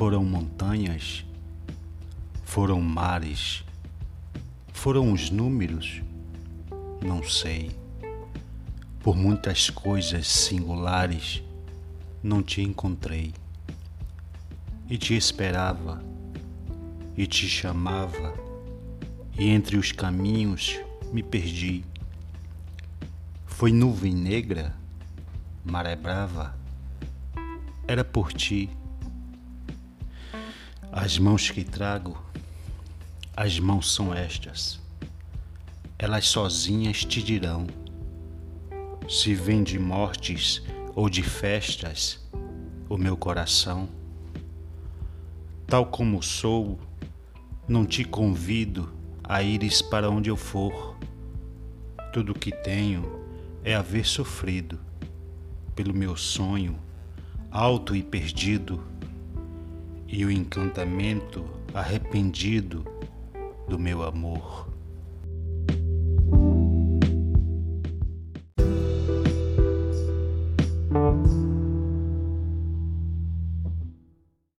Foram montanhas, foram mares, foram os números, não sei. Por muitas coisas singulares não te encontrei. E te esperava, e te chamava, e entre os caminhos me perdi. Foi nuvem negra, maré brava, era por ti. As mãos que trago, as mãos são estas. Elas sozinhas te dirão se vem de mortes ou de festas o meu coração. Tal como sou, não te convido a ires para onde eu for. Tudo que tenho é haver sofrido pelo meu sonho alto e perdido e o encantamento arrependido do meu amor.